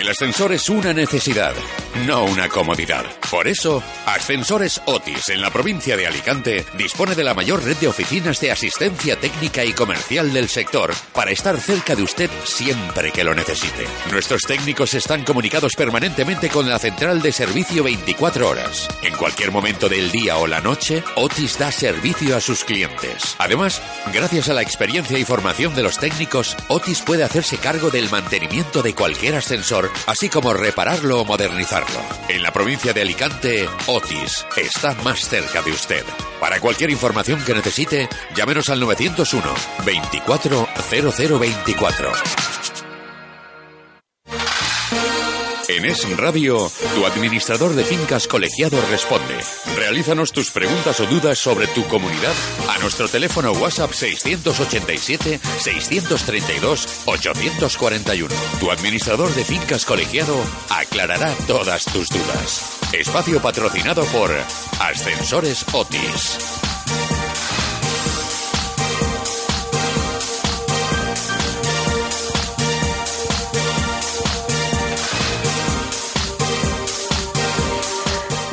El ascensor es una necesidad, no una comodidad. Por eso, Ascensores Otis en la provincia de Alicante dispone de la mayor red de oficinas de asistencia técnica y comercial del sector para estar cerca de usted siempre que lo necesite. Nuestros técnicos están comunicados permanentemente con la central de servicio 24 horas. En cualquier momento del día o la noche, Otis da servicio a sus clientes. Además, gracias a la experiencia y formación de los técnicos, Otis puede hacerse cargo del mantenimiento de cualquier ascensor, así como repararlo o modernizarlo. En la provincia de Alicante, Otis está más cerca de usted. Para cualquier información que necesite, llámenos al 901 24 0024. En Es Radio, tu administrador de fincas colegiado responde. Realízanos tus preguntas o dudas sobre tu comunidad a nuestro teléfono WhatsApp 687-632-841. Tu administrador de fincas colegiado aclarará todas tus dudas. Espacio patrocinado por Ascensores Otis.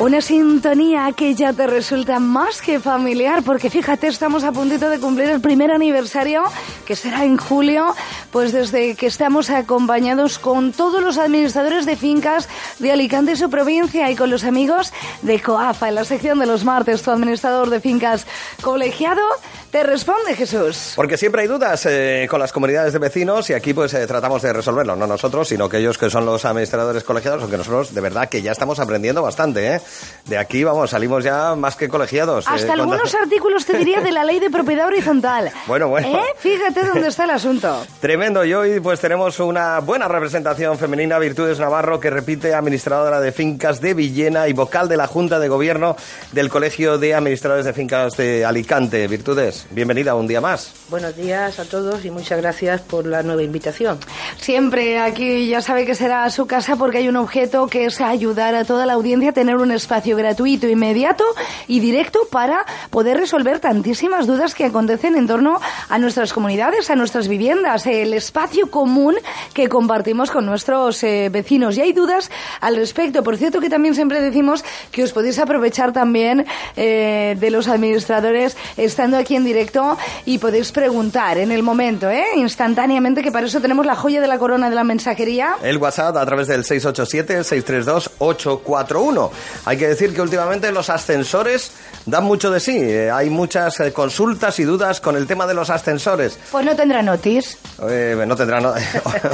Una sintonía que ya te resulta más que familiar, porque fíjate, estamos a puntito de cumplir el primer aniversario, que será en julio, pues desde que estamos acompañados con todos los administradores de fincas de Alicante y su provincia y con los amigos de COAFA en la sección de los martes, tu administrador de fincas colegiado. Te responde Jesús. Porque siempre hay dudas eh, con las comunidades de vecinos y aquí pues eh, tratamos de resolverlo, no nosotros, sino que ellos que son los administradores colegiados, aunque nosotros de verdad que ya estamos aprendiendo bastante, ¿eh? De aquí, vamos, salimos ya más que colegiados. Hasta eh, cuando- algunos artículos te diría de la ley de propiedad horizontal. Bueno, bueno. ¿Eh? Fíjate dónde está el asunto. Tremendo, y hoy pues tenemos una buena representación femenina, Virtudes Navarro, que repite administradora de fincas de Villena y vocal de la Junta de Gobierno del Colegio de Administradores de Fincas de Alicante. Virtudes, bienvenida un día más. Buenos días a todos y muchas gracias por la nueva invitación. Siempre aquí ya sabe que será su casa porque hay un objeto que es ayudar a toda la audiencia a tener un espacio gratuito, inmediato y directo para poder resolver tantísimas dudas que acontecen en torno a nuestras comunidades, a nuestras viviendas, el espacio común que compartimos con nuestros eh, vecinos. Y hay dudas al respecto. Por cierto que también siempre decimos que os podéis aprovechar también eh, de los administradores estando aquí en directo y podéis preguntar en el momento, ¿eh? instantáneamente, que para eso tenemos la joya de la corona de la mensajería. El WhatsApp a través del 687-632-841. Hay que decir que últimamente los ascensores dan mucho de sí. Eh, hay muchas eh, consultas y dudas con el tema de los ascensores. Pues no tendrá notis. Eh, no tendrán...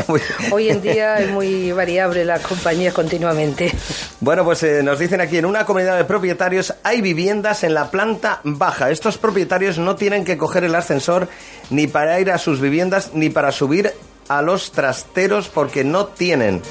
Uy. Hoy en día es muy variable las compañías continuamente. Bueno, pues eh, nos dicen aquí, en una comunidad de propietarios hay viviendas en la planta baja. Estos propietarios no tienen que coger el ascensor ni para ir a sus viviendas ni para subir a los trasteros porque no tienen.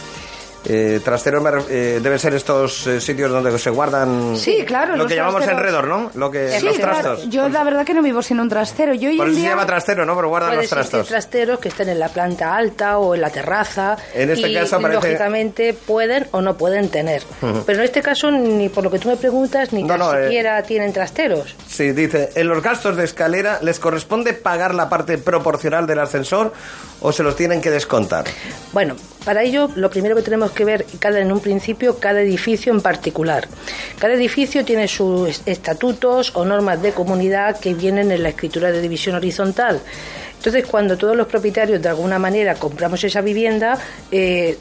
Eh, trasteros eh, deben ser estos eh, sitios donde se guardan Sí, claro, lo que llamamos trasteros. enredor, ¿no? Lo que Sí, los claro. trastos. Yo la verdad que no vivo sin un trastero. Yo hoy Por en eso se día... llama trastero, ¿no? Pero guardan los trastos. trasteros que estén en la planta alta o en la terraza En este y caso parece- lógicamente pueden o no pueden tener. Pero en este caso ni por lo que tú me preguntas ni No, no, eh. siquiera tienen trasteros. Sí, dice, en los gastos de escalera les corresponde pagar la parte proporcional del ascensor o se los tienen que descontar. Bueno, para ello lo primero que tenemos que ver cada en un principio cada edificio en particular. Cada edificio tiene sus estatutos o normas de comunidad que vienen en la escritura de división horizontal. Entonces, cuando todos los propietarios de alguna manera compramos esa vivienda, eh,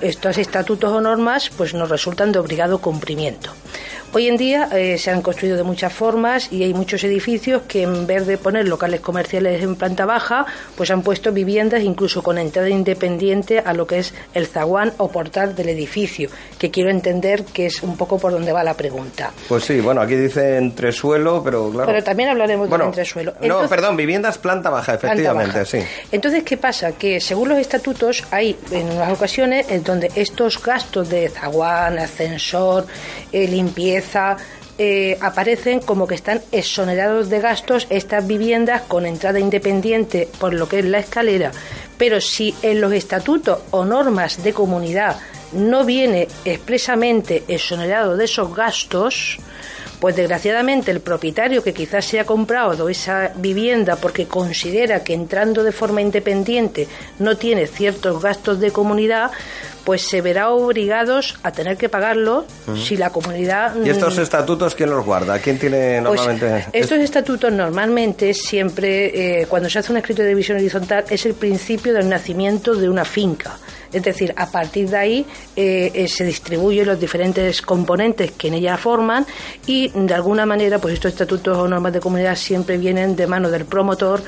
estos estatutos o normas pues nos resultan de obligado cumplimiento. Hoy en día eh, se han construido de muchas formas y hay muchos edificios que en vez de poner locales comerciales en planta baja, pues han puesto viviendas incluso con entrada independiente a lo que es el zaguán o portal del edificio, que quiero entender que es un poco por donde va la pregunta. Pues sí, bueno, aquí dice entresuelo, pero claro. Pero también hablaremos Bueno, del entresuelo. No, Entonces- perdón, viviendas planta baja, planta efectivamente, baja. sí. Entonces, ¿qué pasa? Que según los estatutos hay en unas ocasiones en donde estos gastos de zaguán, ascensor, eh, limpieza, eh, aparecen como que están exonerados de gastos estas viviendas con entrada independiente por lo que es la escalera. Pero si en los estatutos o normas de comunidad no viene expresamente exonerado de esos gastos, Pues desgraciadamente el propietario que quizás se ha comprado esa vivienda porque considera que entrando de forma independiente no tiene ciertos gastos de comunidad, pues se verá obligados a tener que pagarlo si la comunidad... ¿Y estos estatutos quién los guarda? ¿Quién tiene Pues, normalmente...? estos estatutos normalmente siempre, eh, cuando se hace un escrito de división horizontal, es el principio del nacimiento de una finca. Es decir, a partir de ahí eh, eh, se distribuyen los diferentes componentes que en ella forman y de alguna manera pues estos estatutos o normas de comunidad siempre vienen de mano del promotor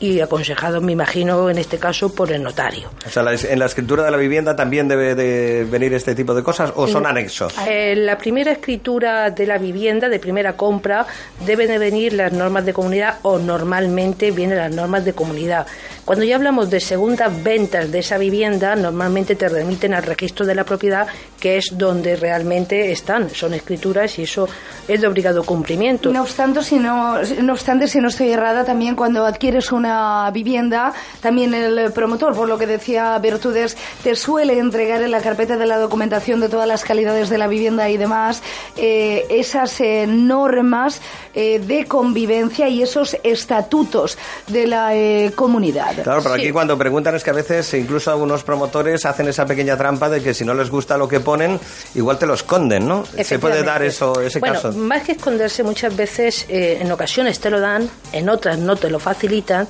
y aconsejados, me imagino, en este caso por el notario. O sea, en la escritura de la vivienda también debe de venir este tipo de cosas o son anexos. Eh, la primera escritura de la vivienda, de primera compra, deben de venir las normas de comunidad o normalmente vienen las normas de comunidad. Cuando ya hablamos de segundas ventas de esa vivienda, normalmente te remiten al registro de la propiedad, que es donde realmente están, son escrituras y eso es de obligado cumplimiento. No obstante, si no, no obstante, si no estoy errada, también cuando adquieres una vivienda, también el promotor, por lo que decía Virtudes, te suele entregar en la carpeta de la documentación de todas las calidades de la vivienda y demás eh, esas eh, normas eh, de convivencia y esos estatutos de la eh, comunidad. Claro, pero Sí. aquí cuando preguntan es que a veces incluso algunos promotores hacen esa pequeña trampa de que si no les gusta lo que ponen, igual te lo esconden, ¿no? Se puede dar eso, ese bueno, caso. Más que esconderse, muchas veces, eh, en ocasiones te lo dan, en otras no te lo facilitan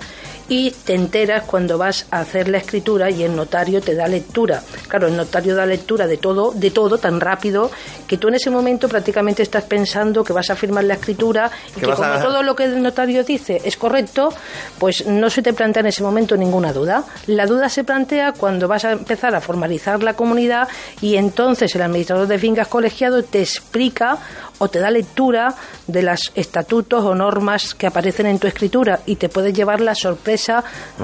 y te enteras cuando vas a hacer la escritura y el notario te da lectura. Claro, el notario da lectura de todo, de todo tan rápido que tú en ese momento prácticamente estás pensando que vas a firmar la escritura y Que como a- todo lo que el notario dice es correcto, pues no se te plantea en ese momento ninguna duda. La duda se plantea cuando vas a empezar a formalizar la comunidad y entonces el administrador de fincas colegiado te explica o te da lectura de los estatutos o normas que aparecen en tu escritura y te puedes llevar la sorpresa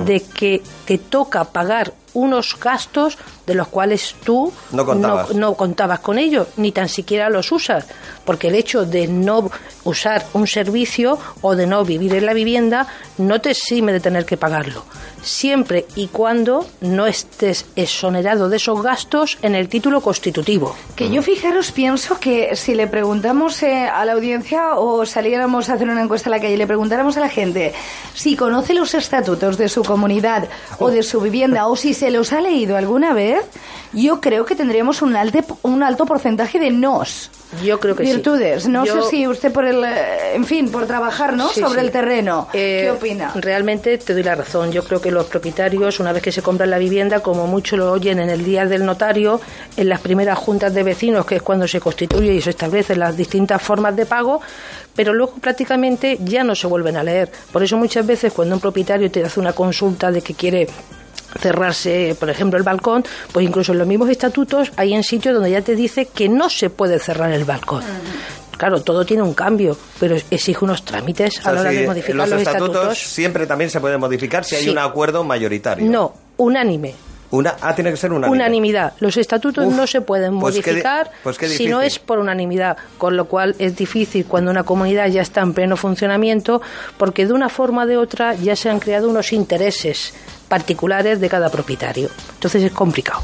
de que te toca pagar unos gastos de los cuales tú No contabas. no contabas con ellos, ni tan siquiera los usas, porque el hecho de no usar un servicio o de no vivir en la vivienda no te exime de tener que pagarlo, siempre y cuando no estés exonerado de esos gastos en el título constitutivo. Que yo fijaros pienso que si le preguntamos eh, a la audiencia o saliéramos a hacer una encuesta en la calle y le preguntáramos a la gente si conoce los estatutos de su comunidad o de su vivienda o si se los ha leído alguna vez, yo creo que tendríamos un, alte- un alto porcentaje de nos. Yo creo que sí. Virtudes. No Yo- sé si usted por el, eh, en fin, por trabajar, ¿no? Sí, Sobre sí. el terreno. Eh, ¿Qué opina? Realmente te doy la razón. Yo creo que los propietarios, una vez que se compran la vivienda, como mucho lo oyen en el día del notario, en las primeras juntas de vecinos, que es cuando se constituye y se establecen las distintas formas de pago, pero luego prácticamente ya no se vuelven a leer. Por eso muchas veces cuando un propietario te hace una consulta de que quiere cerrarse, por ejemplo, el balcón, pues incluso en los mismos estatutos hay en sitios donde ya te dice que no se puede cerrar el balcón. Claro, todo tiene un cambio, pero exige unos trámites O sea, a la hora si de modificar los, los, estatutos, siempre también se pueden modificar si hay un acuerdo mayoritario. No, unánime. Una, ah, tiene que ser unánime. Unanimidad. Los estatutos Uf, no se pueden pues qué modificar pues qué si no es por unanimidad, con lo cual es difícil cuando una comunidad ya está en pleno funcionamiento, porque de una forma o de otra ya se han creado unos intereses particulares de cada propietario. Entonces es complicado.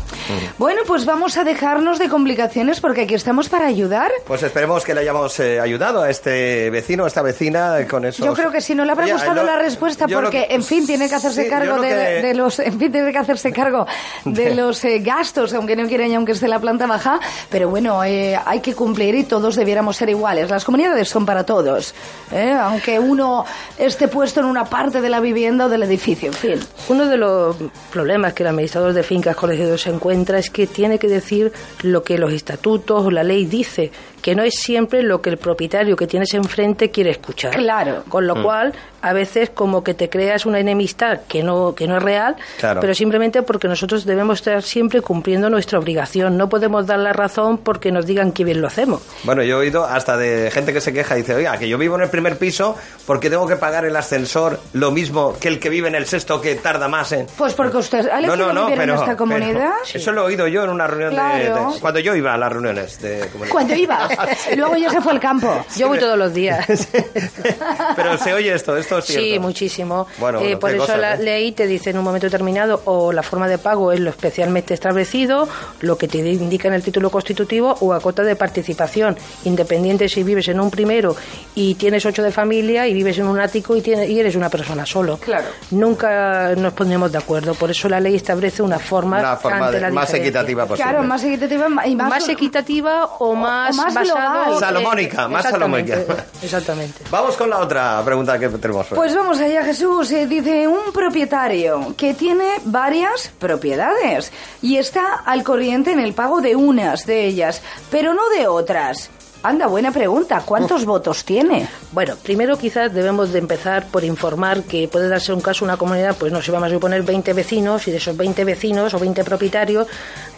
Bueno, pues vamos a dejarnos de complicaciones porque aquí estamos para ayudar. Pues esperemos que le hayamos eh, ayudado a este vecino, a esta vecina con eso. Yo creo que sí, no le habrá gustado la respuesta porque, en fin, tiene que hacerse cargo de, de los, en fin, tiene que hacerse cargo de los eh, gastos, aunque no quiera y aunque esté en la planta baja. Pero bueno, eh, hay que cumplir y todos debiéramos ser iguales. Las comunidades son para todos, ¿eh? aunque uno esté puesto en una parte de la vivienda o del edificio, en fin. Uno de los problemas que el administrador de fincas colegiados se encuentra es que tiene que decir lo que los estatutos o la ley dice, que no es siempre lo que el propietario que tienes enfrente quiere escuchar. Claro. Con lo Mm. cual, a veces como que te creas una enemistad que no, que no es real, Claro. pero simplemente porque nosotros debemos estar siempre cumpliendo nuestra obligación. No podemos dar la razón porque nos digan que bien lo hacemos. Bueno, yo he oído hasta de gente que se queja y dice, oiga, que yo vivo en el primer piso porque tengo que pagar el ascensor lo mismo que el que vive en el sexto que tarda más en... Pues porque usted ha elegido vivir en esta comunidad. pero eso lo he oído yo en una reunión de- Claro. de, Cuando yo iba a las reuniones de comunidad. Cuando ibas, luego ya se fue al campo. Yo voy todos los días. pero se oye esto, esto esto es cierto. Sí, muchísimo. Bueno, Eh, bueno, por eso cosas, la ¿eh? ley te dice en un momento determinado o la forma de pago es lo especialmente establecido, lo que te indica en el título constitutivo o a cota de participación, independiente si vives en un primero y tienes ocho de familia y vives en un ático y, tienes, y eres una persona solo. Claro. Nunca nos pondremos de acuerdo. Por eso la ley establece una forma, Una forma ante de- la más equitativa posible. Claro, más equitativa y más, Más equitativa o más, más basado global. en- Salomónica, más Exactamente, salomónica. Exactamente. Vamos con la otra pregunta que tenemos. Pues vamos allá, Jesús. Eh, dice un propietario que tiene varias propiedades y está al corriente en el pago de unas de ellas, pero no de otras. Anda, buena pregunta. ¿Cuántos votos tiene? Bueno, primero quizás debemos de empezar por informar que puede darse un caso una comunidad, pues no sé, vamos a suponer 20 vecinos y de esos 20 vecinos o 20 propietarios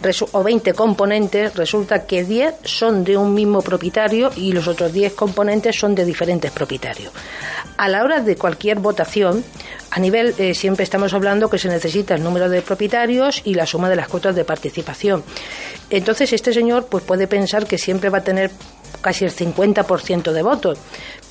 resu- o 20 componentes, resulta que 10 son de un mismo propietario y los otros 10 componentes son de diferentes propietarios. A la hora de cualquier votación, a nivel eh, siempre estamos hablando que se necesita el número de propietarios y la suma de las cuotas de participación. Entonces este señor pues puede pensar que siempre va a tener casi el 50% de votos.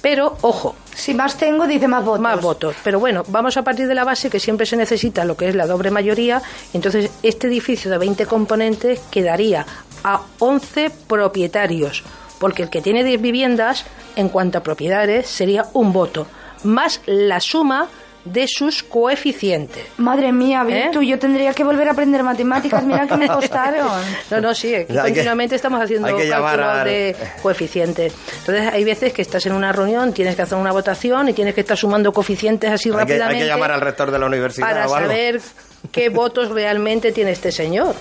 Pero, ojo, Si más tengo, dice más votos. más votos. Pero bueno, vamos a partir de la base que siempre se necesita lo que es la doble mayoría. Entonces, este edificio de 20 componentes quedaría a 11 propietarios. Porque el que tiene 10 viviendas, en cuanto a propiedades, sería un voto. Más la suma de sus coeficientes. Madre mía, ¿Eh? Virtu, yo tendría que volver a aprender matemáticas. Mira que me costaron. No, no, sí, aquí Hay que- continuamente estamos haciendo cálculos a- de coeficientes. Entonces, hay veces que estás en una reunión, tienes que hacer una votación y tienes que estar sumando coeficientes así hay, que, hay rápidamente que llamar al rector de la universidad para o algo. saber qué votos realmente tiene este señor.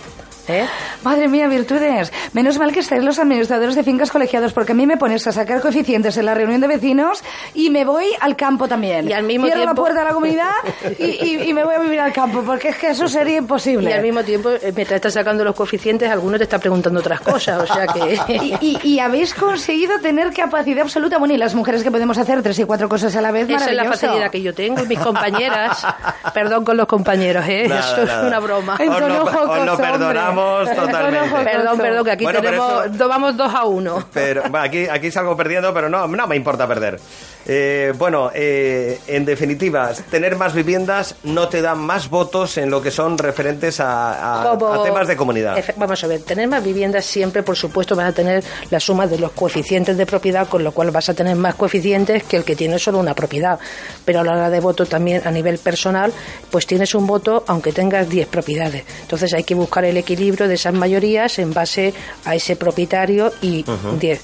¿Eh? Madre mía, virtudes. Menos mal que estáis los administradores de fincas colegiados, porque a mí me pones a sacar coeficientes en la reunión de vecinos y me voy al campo también. Y al mismo Cierro la tiempo- puerta de la comunidad y, y- y me voy a vivir al campo, porque es que eso sería imposible. Y al mismo tiempo, eh, mientras estás sacando los coeficientes, algunos te está preguntando otras cosas. O sea que. Y, y- y habéis conseguido tener capacidad absoluta. Bueno, y las mujeres que podemos hacer tres y cuatro cosas a la vez, Esa es la facilidad que yo tengo y mis compañeras. Perdón con los compañeros, ¿eh? Nada, Eso nada. es una broma. Os lo- os lo perdonamos Totalmente. Perdón, perdón, que aquí Bueno, tenemos, eso- vamos dos a uno. Pero bueno, aquí, aquí salgo perdiendo, pero no, no me importa perder. Eh, bueno, eh, en definitiva, tener más viviendas no te da más votos en lo que son referentes a, a- Como- a temas de comunidad. Vamos a ver, tener más viviendas siempre, por supuesto, vas a tener la suma de los coeficientes de propiedad, con lo cual vas a tener más coeficientes que el que tiene solo una propiedad. Pero a la hora de voto también a nivel personal, pues tienes un voto aunque tengas 10 propiedades. Entonces hay que buscar el equilibrio de esas mayorías en base a ese propietario y 10.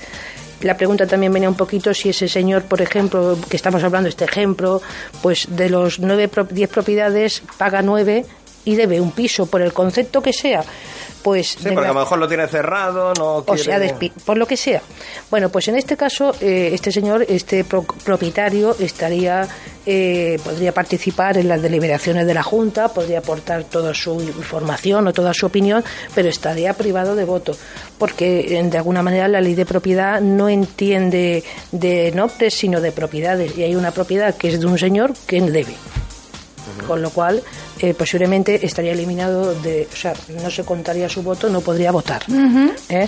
La pregunta también venía un poquito si ese señor, por ejemplo, que estamos hablando, este ejemplo, pues de los 9, 10 propiedades, paga 9 y debe un piso por el concepto que sea. Pues Sí, porque a lo mejor lo tiene cerrado, no o quiere... sea, despi- por lo que sea. Bueno, pues en este caso, eh, este señor, este pro- propietario, estaría, eh, podría participar en las deliberaciones de la Junta, podría aportar toda su información o toda su opinión, pero estaría privado de voto, porque eh, de alguna manera la ley de propiedad no entiende de nombres, sino de propiedades, y hay una propiedad que es de un señor que debe. Con lo cual, eh, posiblemente estaría eliminado de. O sea, no se contaría su voto, no podría votar. ¿Eh?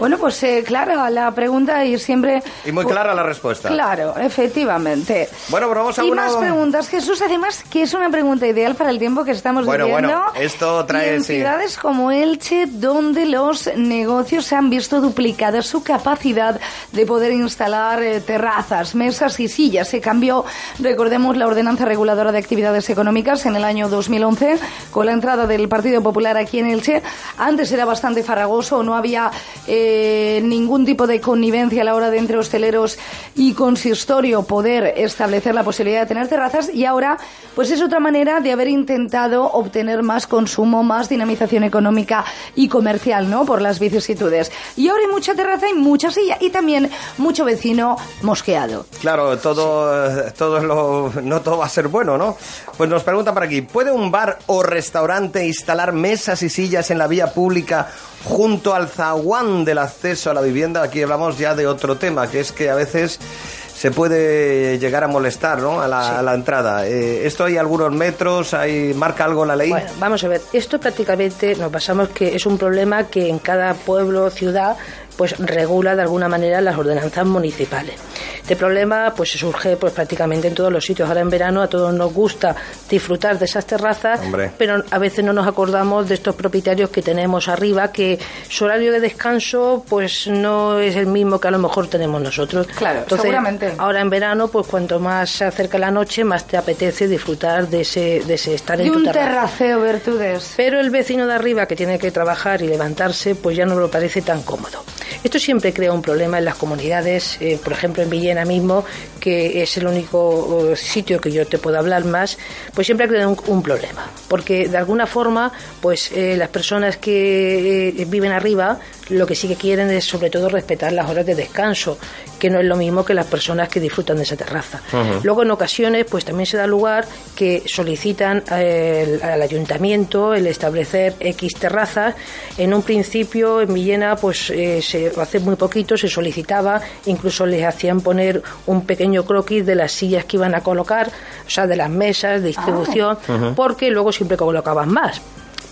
Bueno, pues eh, clara la pregunta y siempre... Y muy clara la respuesta. Claro, efectivamente. Bueno, pero vamos a Y una- más preguntas, Jesús, además que es una pregunta ideal para el tiempo que estamos Bueno, viviendo. bueno, esto trae, Y en sí. ciudades como Elche, donde los negocios han visto duplicada su capacidad de poder instalar eh, terrazas, mesas y sillas. Se cambió, recordemos, la ordenanza reguladora de actividades económicas en el año 2011 con la entrada del Partido Popular aquí en Elche. Antes era bastante farragoso, no había eh, ningún tipo de connivencia a la hora de entre hosteleros y consistorio poder establecer la posibilidad de tener terrazas y ahora pues es otra manera de haber intentado obtener más consumo, más dinamización económica y comercial, ¿no? Por las vicisitudes. Y ahora hay mucha terraza y mucha silla y también mucho vecino mosqueado. Claro, todo, eh, todo lo, no todo va a ser bueno, ¿no? Pues nos preguntan por aquí, ¿puede un bar o restaurante instalar mesas y sillas en la vía pública junto al zaguán del acceso a la vivienda? Aquí hablamos ya de otro tema, que es que a veces se puede llegar a molestar, ¿no? A la, a la entrada. Eh, ¿Esto hay algunos metros? ¿Hay, ¿Marca algo la ley? Bueno, vamos a ver, esto prácticamente nos basamos que es un problema que en cada pueblo o ciudad pues regula de alguna manera las ordenanzas municipales. Este problema pues surge pues prácticamente en todos los sitios. Ahora en verano a todos nos gusta disfrutar de esas terrazas, pero a veces no nos acordamos de estos propietarios que tenemos arriba que su horario de descanso pues no es el mismo que a lo mejor tenemos nosotros. Claro, seguramente. Ahora en verano pues cuanto más se acerca la noche más te apetece disfrutar de ese de ese estar en tu un terraceo, virtudes. Pero el vecino de arriba que tiene que trabajar y levantarse pues ya no lo parece tan cómodo. Esto siempre crea un problema en las comunidades, eh, por ejemplo en Villena mismo, que es el único sitio que yo te puedo hablar más, pues siempre crea un, un problema, porque de alguna forma, pues eh, las personas que eh, viven arriba lo que sí que quieren es sobre todo respetar las horas de descanso, que no es lo mismo que las personas que disfrutan de esa terraza. Luego en ocasiones pues también se da lugar que solicitan al ayuntamiento el establecer X terrazas. En un principio en Villena pues eh, se, hace muy poquito se solicitaba, incluso les hacían poner un pequeño croquis de las sillas que iban a colocar, o sea, de las mesas de distribución, ah. porque luego siempre colocaban más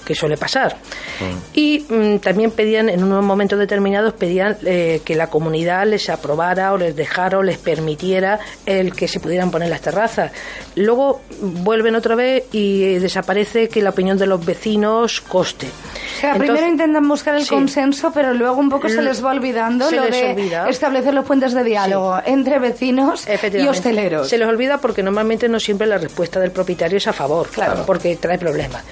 que suele pasar. Mm. Y mm, también pedían, en unos momentos determinados, pedían eh, que la comunidad les aprobara o les dejara o les permitiera el que se pudieran poner las terrazas. Luego vuelven otra vez y desaparece que la opinión de los vecinos coste. O sea, primero intentan buscar el consenso, pero luego un poco se les va olvidando lo de establecer los puentes de diálogo entre vecinos y hosteleros. Se les olvida porque normalmente no siempre la respuesta del propietario es a favor, claro. porque trae problemas.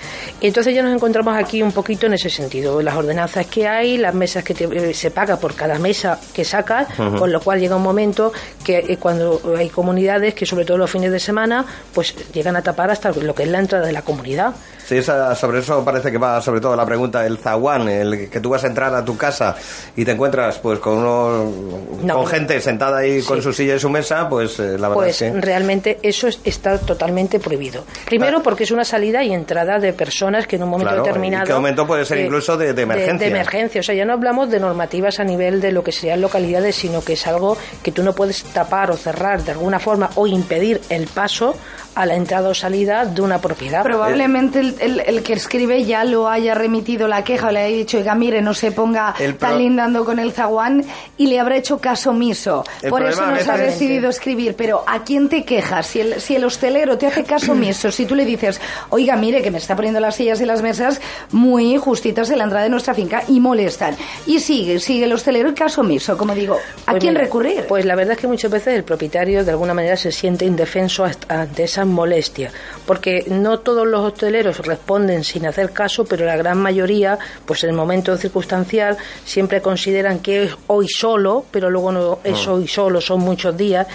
Y entonces ya nos encontramos aquí un poquito en ese sentido. Las ordenanzas que hay, las mesas que eh, se paga por cada mesa que sacas, con lo cual llega un momento que eh, cuando hay comunidades que sobre todo los fines de semana, pues llegan a tapar hasta lo que es la entrada de la comunidad. Sí, sobre eso parece que va sobre todo la pregunta, el zaguán, el que tú vas a entrar a tu casa y te encuentras pues con uno, con gente sentada ahí con su silla y su mesa, pues eh, la verdad pues, es que... realmente eso está totalmente prohibido. Primero porque es una salida y entrada de personas que en un momento determinado... ¿En qué momento puede ser incluso de, emergencia? De, emergencia, o sea, ya no hablamos de normativas a nivel de lo que serían localidades, sino que es algo que tú no puedes tapar o cerrar de alguna forma o impedir el paso a la entrada o salida de una propiedad. Probablemente el, el, que escribe ya lo haya remitido la queja o le haya dicho, oiga, mire, no se ponga tan lindando con el zaguán y le habrá hecho caso omiso. Por eso nos ha decidido escribir. Pero ¿a quién te quejas? Si el, si el hostelero te hace caso omiso, si tú le dices, oiga, mire, que me está poniendo las sillas y las mesas muy justitas en la entrada de nuestra finca y molestan. Y sigue, sigue el hostelero y caso omiso. Como digo, ¿a pues quién recurrir? Pues la verdad es que muchas veces el propietario de alguna manera se siente indefenso ante esa molestia, porque no todos los hosteleros responden sin hacer caso, pero la gran mayoría, pues en el momento circunstancial, siempre consideran que es hoy solo, pero luego no es ah. hoy solo, son muchos días,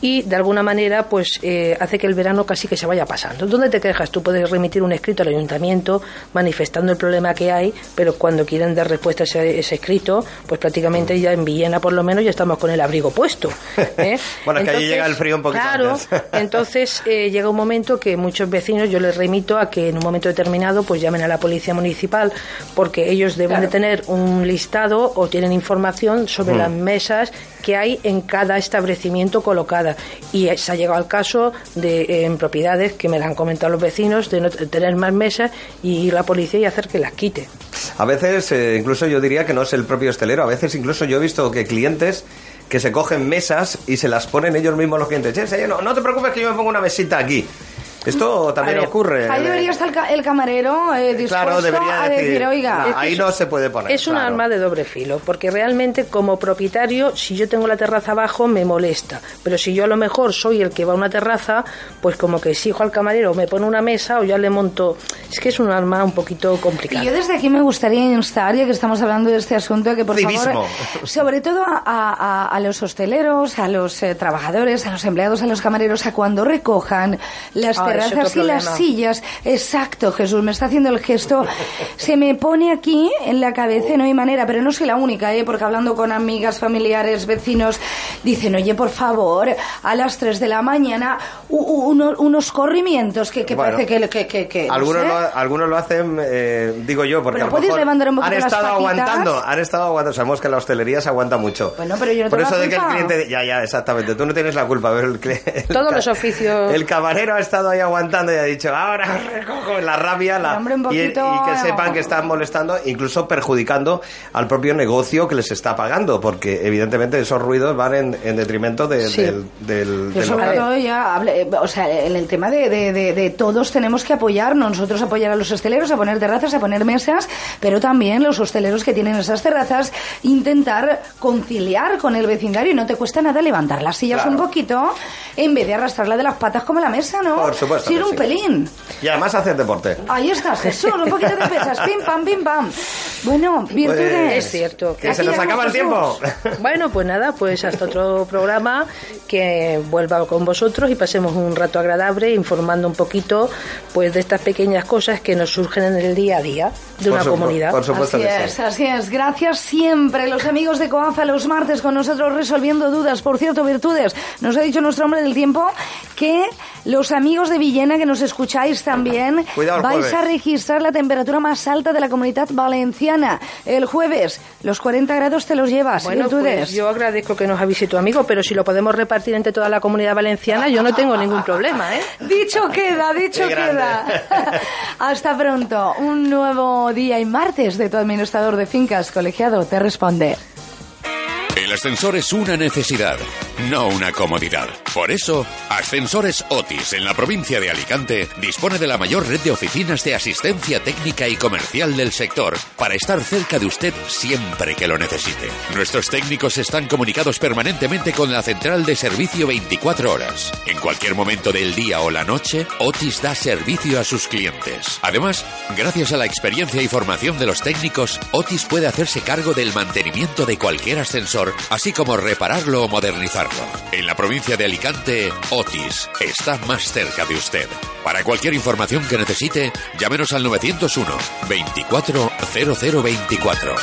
y de alguna manera, pues eh, hace que el verano casi que se vaya pasando. ¿Dónde te quejas? Tú puedes remitir un escrito al ayuntamiento manifestando el problema que hay, pero cuando quieren dar respuesta a ese, escrito, pues prácticamente ya en Villena por lo menos ya estamos con el abrigo puesto. ¿eh? bueno, es que allí llega el frío un poquito Claro, entonces eh, llega un momento que muchos vecinos, yo les remito a que en un momento determinado pues llamen a la policía municipal porque ellos deben de tener un listado o tienen información sobre las mesas que hay en cada establecimiento colocada. Y se ha llegado al caso de en propiedades que me la han comentado los vecinos de no tener más mesas y la policía y hacer que las quite. A veces, eh, incluso yo diría que no es el propio hostelero, a veces incluso yo he visto que clientes que se cogen mesas y se las ponen ellos mismos los clientes. no, no te preocupes que yo me pongo una mesita aquí. Esto también ocurre. Ahí debería estar el, camarero eh, dispuesto a decir, oiga... ahí no se puede poner. Es un arma de doble filo, porque realmente como propietario, si yo tengo la terraza abajo, me molesta. Pero si yo a lo mejor soy el que va a una terraza, pues como que exijo al camarero, me pone una mesa o ya le monto... Es que es un arma un poquito complicado. Y yo desde aquí me gustaría instar, ya que estamos hablando de este asunto, que por favor, sobre todo a, los hosteleros, a los eh, trabajadores, a los empleados, a los camareros, a cuando recojan las y las sillas. Exacto, Jesús, me está haciendo el gesto. Se me pone aquí en la cabeza, no hay manera, pero no soy la única, ¿eh? porque hablando con amigas, familiares, vecinos, dicen, oye, por favor, a las 3 de la mañana, unos corrimientos que, parece que... que, algunos, lo, algunos lo hacen, eh, digo yo, porque a lo mejor han estado aguantando, han estado aguantando. Sabemos que la hostelería se aguanta mucho. Bueno, pero yo no Por eso de que el cliente... Ya, ya, exactamente. Tú no tienes la culpa. El, Todos los oficios... El camarero ha estado ahí aguantando y ha dicho, ahora recojo la rabia la, y, que sepan que están molestando, incluso perjudicando al propio negocio que les está pagando, porque evidentemente esos ruidos van en, en, en detrimento de- Sí. del, del, Yo del sobre local. todo ya, hable- o sea, en el tema de, de- de- de todos tenemos que apoyarnos, nosotros apoyar a los hosteleros, a poner terrazas, a poner mesas, pero también los hosteleros que tienen esas terrazas, intentar conciliar con el vecindario y no te cuesta nada levantar las sillas Claro. un poquito en vez de arrastrarla de las patas como la mesa, ¿no? Por supuesto un sí. pelín. Y además hacer deporte. Ahí está, Jesús, un poquito de pesas, pim pam, pim pam. Bueno, virtudes. Pues, Es cierto. Que se nos acaba el tiempo. Bueno, pues nada, pues hasta otro programa que vuelva con vosotros y pasemos un rato agradable informando un poquito pues de estas pequeñas cosas que nos surgen en el día a día de Por una comunidad. por supuesto así es, sí. así es. Gracias siempre, los amigos de Coafa, los martes con nosotros resolviendo dudas. Por cierto, virtudes, nos ha dicho nuestro hombre del tiempo que los amigos de Villena que nos escucháis también Cuidado vais jueves. a registrar la temperatura más alta de la comunidad valenciana. El jueves, los 40 grados te los llevas. Bueno, virtudes. pues yo agradezco que nos tu amigo, pero si lo podemos repartir entre toda la comunidad valenciana, yo no tengo ningún problema, ¿eh? Dicho queda, dicho queda. Hasta pronto. Un nuevo día y martes de tu administrador de fincas colegiado te responde. El ascensor es una necesidad, no una comodidad. Por eso, Ascensores Otis en la provincia de Alicante dispone de la mayor red de oficinas de asistencia técnica y comercial del sector para estar cerca de usted siempre que lo necesite. Nuestros técnicos están comunicados permanentemente con la central de servicio 24 horas. En cualquier momento del día o la noche, Otis da servicio a sus clientes. Además, gracias a la experiencia y formación de los técnicos, Otis puede hacerse cargo del mantenimiento de cualquier ascensor, así como repararlo o modernizarlo. En la provincia de Alicante, Otis está más cerca de usted. Para cualquier información que necesite, llámenos al 901 24 0024.